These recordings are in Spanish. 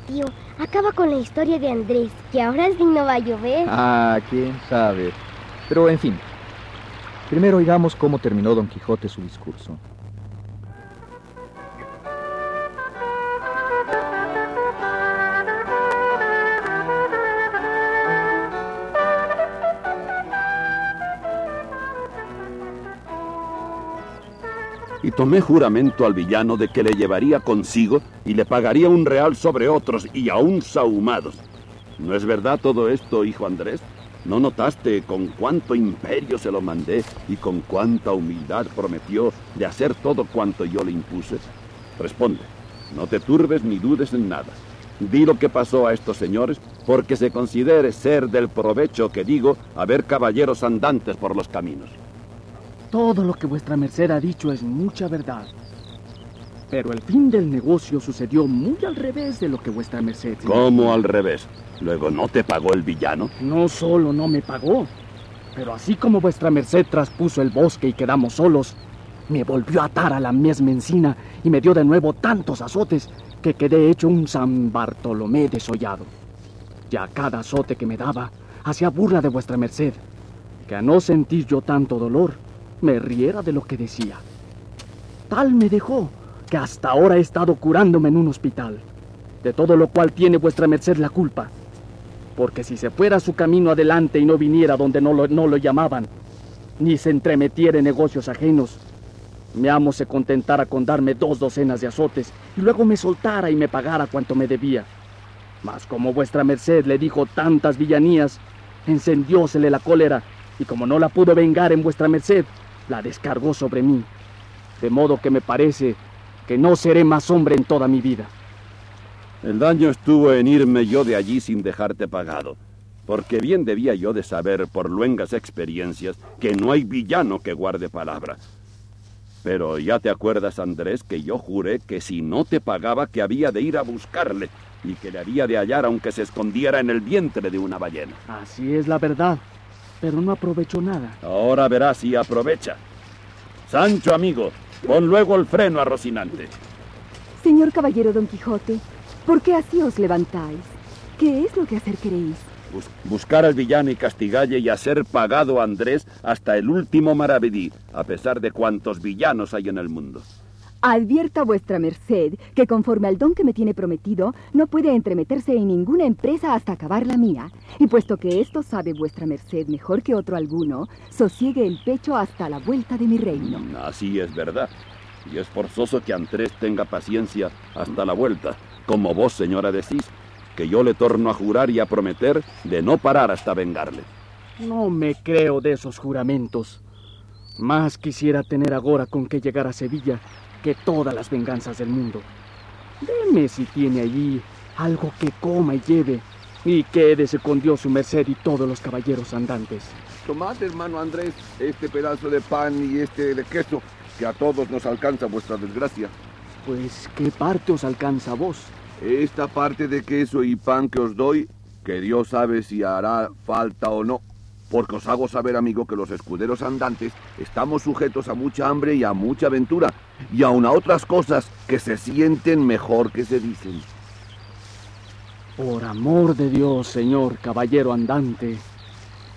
Tío, acaba con la historia de Andrés, que ahora sí no va a llover. Ah, quién sabe. Pero en fin, primero oigamos cómo terminó Don Quijote su discurso. Y tomé juramento al villano de que le llevaría consigo y le pagaría un real sobre otros y aún sahumados. ¿No es verdad todo esto, hijo Andrés? ¿No notaste con cuánto imperio se lo mandé y con cuánta humildad prometió de hacer todo cuanto yo le impuse? Responde, no te turbes ni dudes en nada. Di lo que pasó a estos señores porque se considere ser del provecho que digo haber caballeros andantes por los caminos. Todo lo que vuestra merced ha dicho es mucha verdad. Pero el fin del negocio sucedió muy al revés de lo que vuestra merced... ¿Cómo al revés? ¿Luego no te pagó el villano? No solo no me pagó, pero así como vuestra merced traspuso el bosque y quedamos solos, me volvió a atar a la misma encina y me dio de nuevo tantos azotes que quedé hecho un San Bartolomé desollado. Y a cada azote que me daba, hacía burla de vuestra merced, que a no sentir yo tanto dolor, me riera de lo que decía. Tal me dejó que hasta ahora he estado curándome en un hospital, de todo lo cual tiene vuestra merced la culpa. Porque si se fuera su camino adelante y no viniera donde no lo, no lo llamaban, ni se entremetiera en negocios ajenos, mi amo se contentara con darme dos docenas de azotes y luego me soltara y me pagara cuanto me debía. Mas como vuestra merced le dijo tantas villanías, encendiósele la cólera y como no la pudo vengar en vuestra merced, la descargó sobre mí, de modo que me parece que no seré más hombre en toda mi vida. El daño estuvo en irme yo de allí sin dejarte pagado, porque bien debía yo de saber por luengas experiencias que no hay villano que guarde palabra. Pero ya te acuerdas, Andrés, que yo juré que si no te pagaba que había de ir a buscarle y que le había de hallar aunque se escondiera en el vientre de una ballena. Así es la verdad pero no aprovechó nada. Ahora verás si aprovecha. Sancho, amigo, pon luego el freno a Rocinante. Señor caballero Don Quijote, ¿por qué así os levantáis? ¿Qué es lo que hacer queréis? buscar al villano y castigalle y hacer pagado a Andrés hasta el último maravedí, a pesar de cuantos villanos hay en el mundo. Advierta vuestra merced que conforme al don que me tiene prometido, no puede entremeterse en ninguna empresa hasta acabar la mía. Y puesto que esto sabe vuestra merced mejor que otro alguno, sosiegue el pecho hasta la vuelta de mi reino. Así es verdad. Y es forzoso que Andrés tenga paciencia hasta la vuelta, como vos, señora, decís, que yo le torno a jurar y a prometer de no parar hasta vengarle. No me creo de esos juramentos. Más quisiera tener ahora con qué llegar a Sevilla que todas las venganzas del mundo. Deme si tiene allí algo que coma y lleve, y quédese con Dios su merced y todos los caballeros andantes. Tomad, hermano Andrés, este pedazo de pan y este de queso, que a todos nos alcanza vuestra desgracia. Pues, ¿qué parte os alcanza a vos? Esta parte de queso y pan que os doy, que Dios sabe si hará falta o no porque os hago saber, amigo, que los escuderos andantes estamos sujetos a mucha hambre y a mucha aventura, y aun a otras cosas que se sienten mejor que se dicen. Por amor de Dios, señor caballero andante,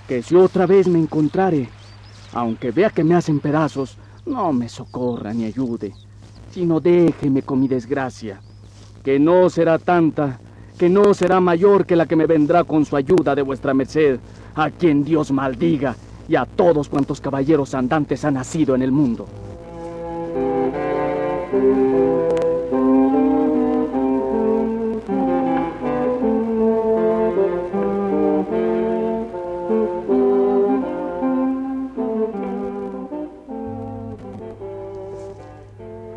que si otra vez me encontrare, aunque vea que me hacen pedazos, no me socorra ni ayude, sino déjeme con mi desgracia, que no será tanta, que no será mayor que la que me vendrá con su ayuda de vuestra merced, a quien Dios maldiga y a todos cuantos caballeros andantes han nacido en el mundo.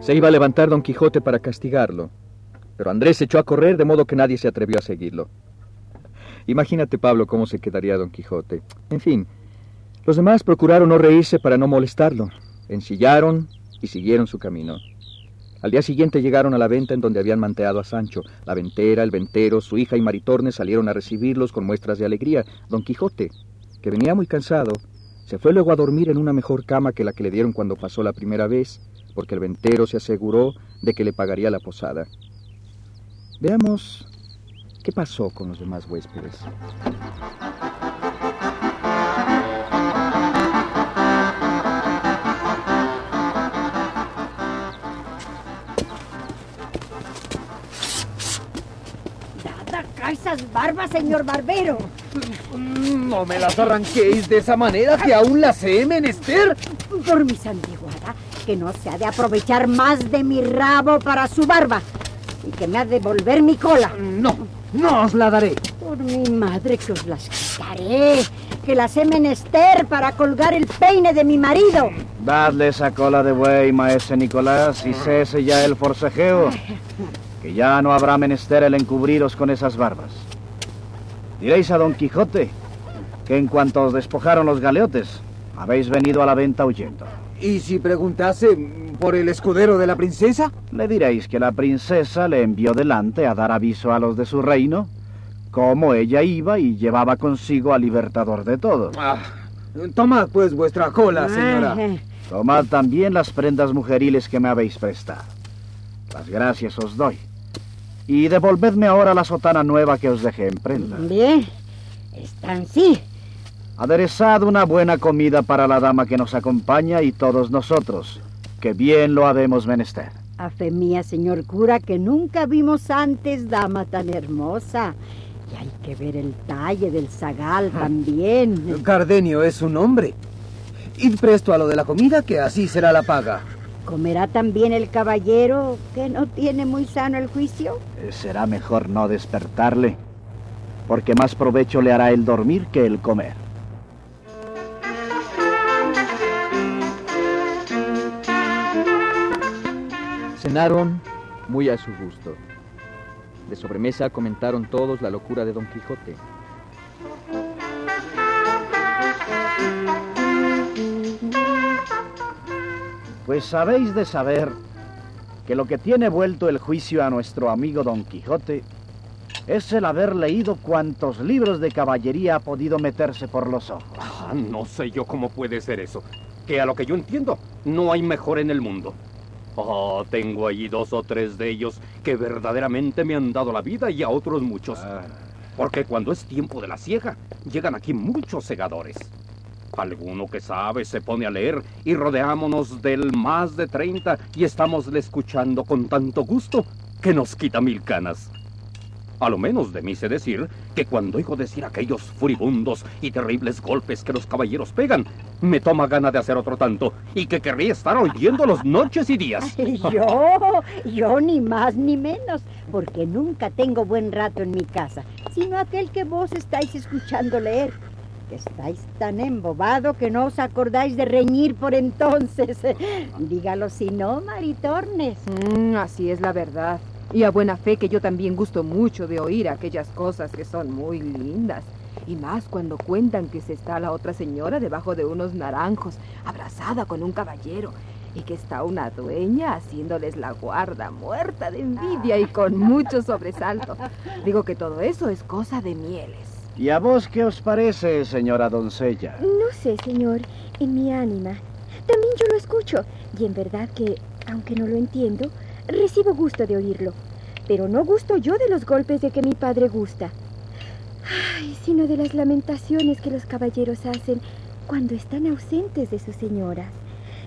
Se iba a levantar don Quijote para castigarlo, pero Andrés se echó a correr de modo que nadie se atrevió a seguirlo. Imagínate, Pablo, cómo se quedaría don Quijote. En fin, los demás procuraron no reírse para no molestarlo. Ensillaron y siguieron su camino. Al día siguiente llegaron a la venta en donde habían manteado a Sancho. La ventera, el ventero, su hija y Maritornes salieron a recibirlos con muestras de alegría. Don Quijote, que venía muy cansado, se fue luego a dormir en una mejor cama que la que le dieron cuando pasó la primera vez, porque el ventero se aseguró de que le pagaría la posada. Veamos qué pasó con los demás huéspedes. Esas barbas, señor barbero. No me las arranquéis de esa manera que aún las he menester. Por mi santiguada, que no se ha de aprovechar más de mi rabo para su barba y que me ha de devolver mi cola. No, no os la daré. Por mi madre que os las quitaré, que las he menester para colgar el peine de mi marido. Dadle esa cola de buey, maese Nicolás, y cese ya el forcejeo, que ya no habrá menester el encubriros con esas barbas. Diréis a don Quijote que en cuanto os despojaron los galeotes, habéis venido a la venta huyendo. ¿Y si preguntase por el escudero de la princesa? Le diréis que la princesa le envió delante a dar aviso a los de su reino, cómo ella iba y llevaba consigo al libertador de todos. Ah, tomad pues vuestra cola, señora. Ay, Tomad también las prendas mujeriles que me habéis prestado. Las gracias os doy. Y devolvedme ahora la sotana nueva que os dejé en prenda. Bien, están sí. Aderezad una buena comida para la dama que nos acompaña y todos nosotros, que bien lo habemos menester. A fe mía, señor cura, que nunca vimos antes dama tan hermosa. Y hay que ver el talle del zagal también. Cardenio es un hombre. Id presto a lo de la comida, que así será la paga. ¿Comerá también el caballero que no tiene muy sano el juicio? Eh, Será mejor no despertarle, porque más provecho le hará el dormir que el comer. Cenaron muy a su gusto. De sobremesa comentaron todos la locura de Don Quijote. Pues habéis de saber que lo que tiene vuelto el juicio a nuestro amigo Don Quijote es el haber leído cuantos libros de caballería ha podido meterse por los ojos. Ah, no sé yo cómo puede ser eso. Que a lo que yo entiendo, no hay mejor en el mundo. Oh, tengo allí dos o tres de ellos que verdaderamente me han dado la vida y a otros muchos. Porque cuando es tiempo de la siega, llegan aquí muchos segadores. Alguno que sabe se pone a leer y rodeámonos del más de 30 y estámosle escuchando con tanto gusto que nos quita mil canas. A lo menos de mí sé decir que cuando oigo decir aquellos furibundos y terribles golpes que los caballeros pegan, me toma gana de hacer otro tanto y que querría estar oyéndolos noches y días. Yo, yo ni más ni menos, porque nunca tengo buen rato en mi casa, sino aquel que vos estáis escuchando leer. Que estáis tan embobado que no os acordáis de reñir por entonces. Dígalo si no, Maritornes. Mm, así es la verdad. Y a buena fe que yo también gusto mucho de oír aquellas cosas que son muy lindas. Y más cuando cuentan que se está la otra señora debajo de unos naranjos, abrazada con un caballero, y que está una dueña haciéndoles la guarda, muerta de envidia y con mucho sobresalto. Digo que todo eso es cosa de mieles. ¿Y a vos qué os parece, señora doncella? No sé, señor, en mi ánima. También yo lo escucho. Y en verdad que, aunque no lo entiendo, recibo gusto de oírlo. Pero no gusto yo de los golpes de que mi padre gusta. Ay, sino de las lamentaciones que los caballeros hacen cuando están ausentes de sus señoras.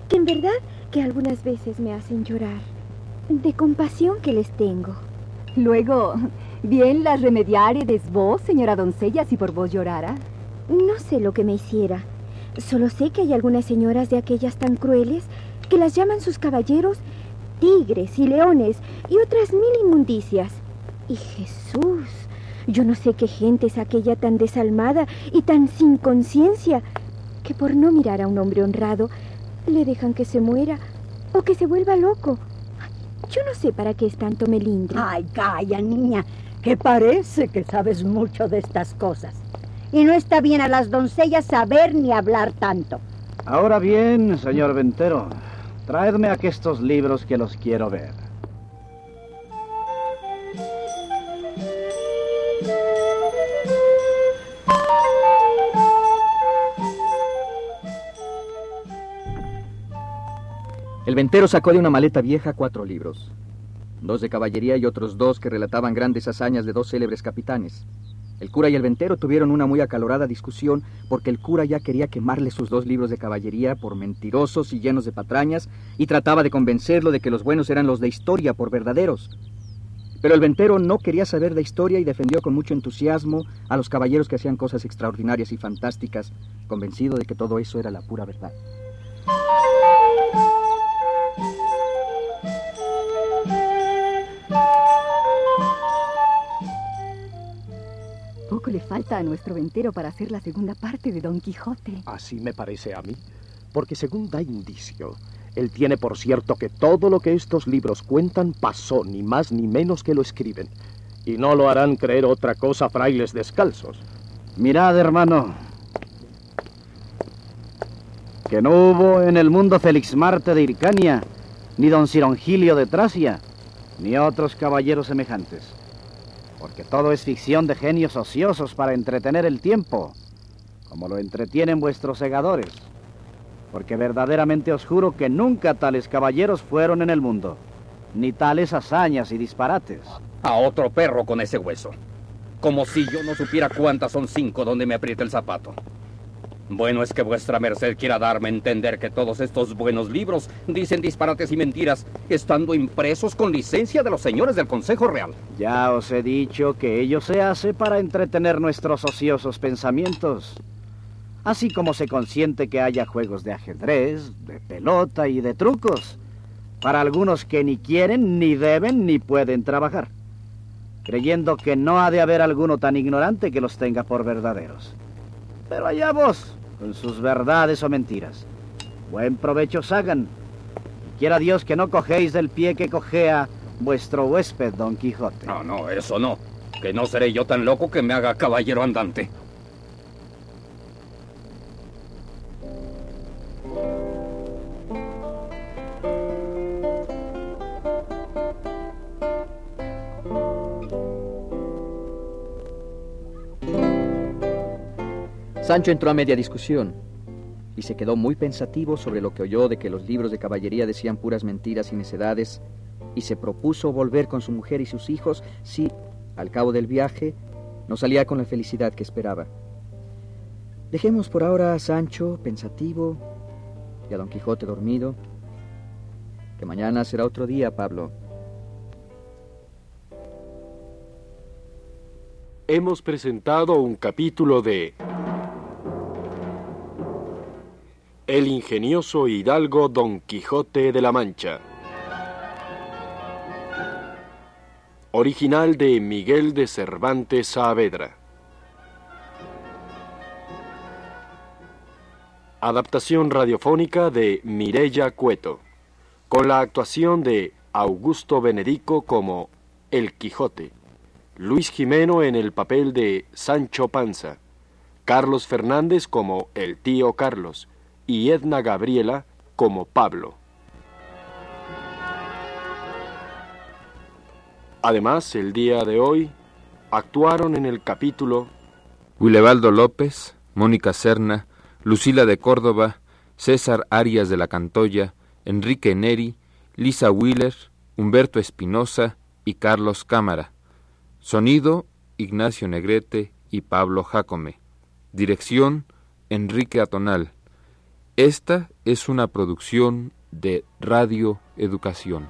Que en verdad que algunas veces me hacen llorar. De compasión que les tengo. Luego, bien las remediáredes vos, señora doncella, si por vos llorara. No sé lo que me hiciera. Solo sé que hay algunas señoras de aquellas tan crueles que las llaman sus caballeros tigres y leones y otras mil inmundicias. Y Jesús, yo no sé qué gente es aquella tan desalmada y tan sin conciencia que por no mirar a un hombre honrado le dejan que se muera o que se vuelva loco. Yo no sé para qué es tanto melindre. Ay, calla, niña, que parece que sabes mucho de estas cosas. Y no está bien a las doncellas saber ni hablar tanto. Ahora bien, señor Ventero, traedme aquí estos libros que los quiero ver. El ventero sacó de una maleta vieja cuatro libros, dos de caballería y otros dos que relataban grandes hazañas de dos célebres capitanes. El cura y el ventero tuvieron una muy acalorada discusión porque el cura ya quería quemarle sus dos libros de caballería por mentirosos y llenos de patrañas y trataba de convencerlo de que los buenos eran los de historia por verdaderos. Pero el ventero no quería saber de historia y defendió con mucho entusiasmo a los caballeros que hacían cosas extraordinarias y fantásticas, convencido de que todo eso era la pura verdad. Falta a nuestro ventero para hacer la segunda parte de Don Quijote. Así me parece a mí, porque según da indicio, él tiene por cierto que todo lo que estos libros cuentan pasó, ni más ni menos que lo escriben. Y no lo harán creer otra cosa frailes descalzos. Mirad, hermano, que no hubo en el mundo Félix Marte de Hircania, ni don Cirongilio de Tracia, ni otros caballeros semejantes. Porque todo es ficción de genios ociosos para entretener el tiempo, como lo entretienen vuestros segadores. Porque verdaderamente os juro que nunca tales caballeros fueron en el mundo, ni tales hazañas y disparates. A otro perro con ese hueso. Como si yo no supiera cuántas son cinco donde me aprieta el zapato. Bueno es que vuestra merced quiera darme a entender que todos estos buenos libros dicen disparates y mentiras, estando impresos con licencia de los señores del Consejo Real. Ya os he dicho que ello se hace para entretener nuestros ociosos pensamientos. Así como se consiente que haya juegos de ajedrez, de pelota y de trucos, para algunos que ni quieren, ni deben, ni pueden trabajar, creyendo que no ha de haber alguno tan ignorante que los tenga por verdaderos. Pero allá vos, con sus verdades o mentiras. Buen provecho os hagan. Y quiera Dios que no cogéis del pie que cojea vuestro huésped, Don Quijote. No, no, eso no. Que no seré yo tan loco que me haga caballero andante. Sancho entró a media discusión y se quedó muy pensativo sobre lo que oyó de que los libros de caballería decían puras mentiras y necedades y se propuso volver con su mujer y sus hijos si, al cabo del viaje, no salía con la felicidad que esperaba. Dejemos por ahora a Sancho pensativo y a Don Quijote dormido, que mañana será otro día, Pablo. Hemos presentado un capítulo de El ingenioso hidalgo Don Quijote de la Mancha. Original de Miguel de Cervantes Saavedra. Adaptación radiofónica de Mirella Cueto, con la actuación de Augusto Benedico como El Quijote, Luis Jimeno en el papel de Sancho Panza, Carlos Fernández como el tío Carlos, y Edna Gabriela como Pablo. Además, el día de hoy actuaron en el capítulo Wilebaldo López, Mónica Serna, Lucila de Córdoba, César Arias de la Cantoya, Enrique Neri, Lisa Wheeler, Humberto Espinosa y Carlos Cámara. Sonido, Ignacio Negrete y Pablo Jacome. Dirección, Enrique Atonal. Esta es una producción de Radio Educación.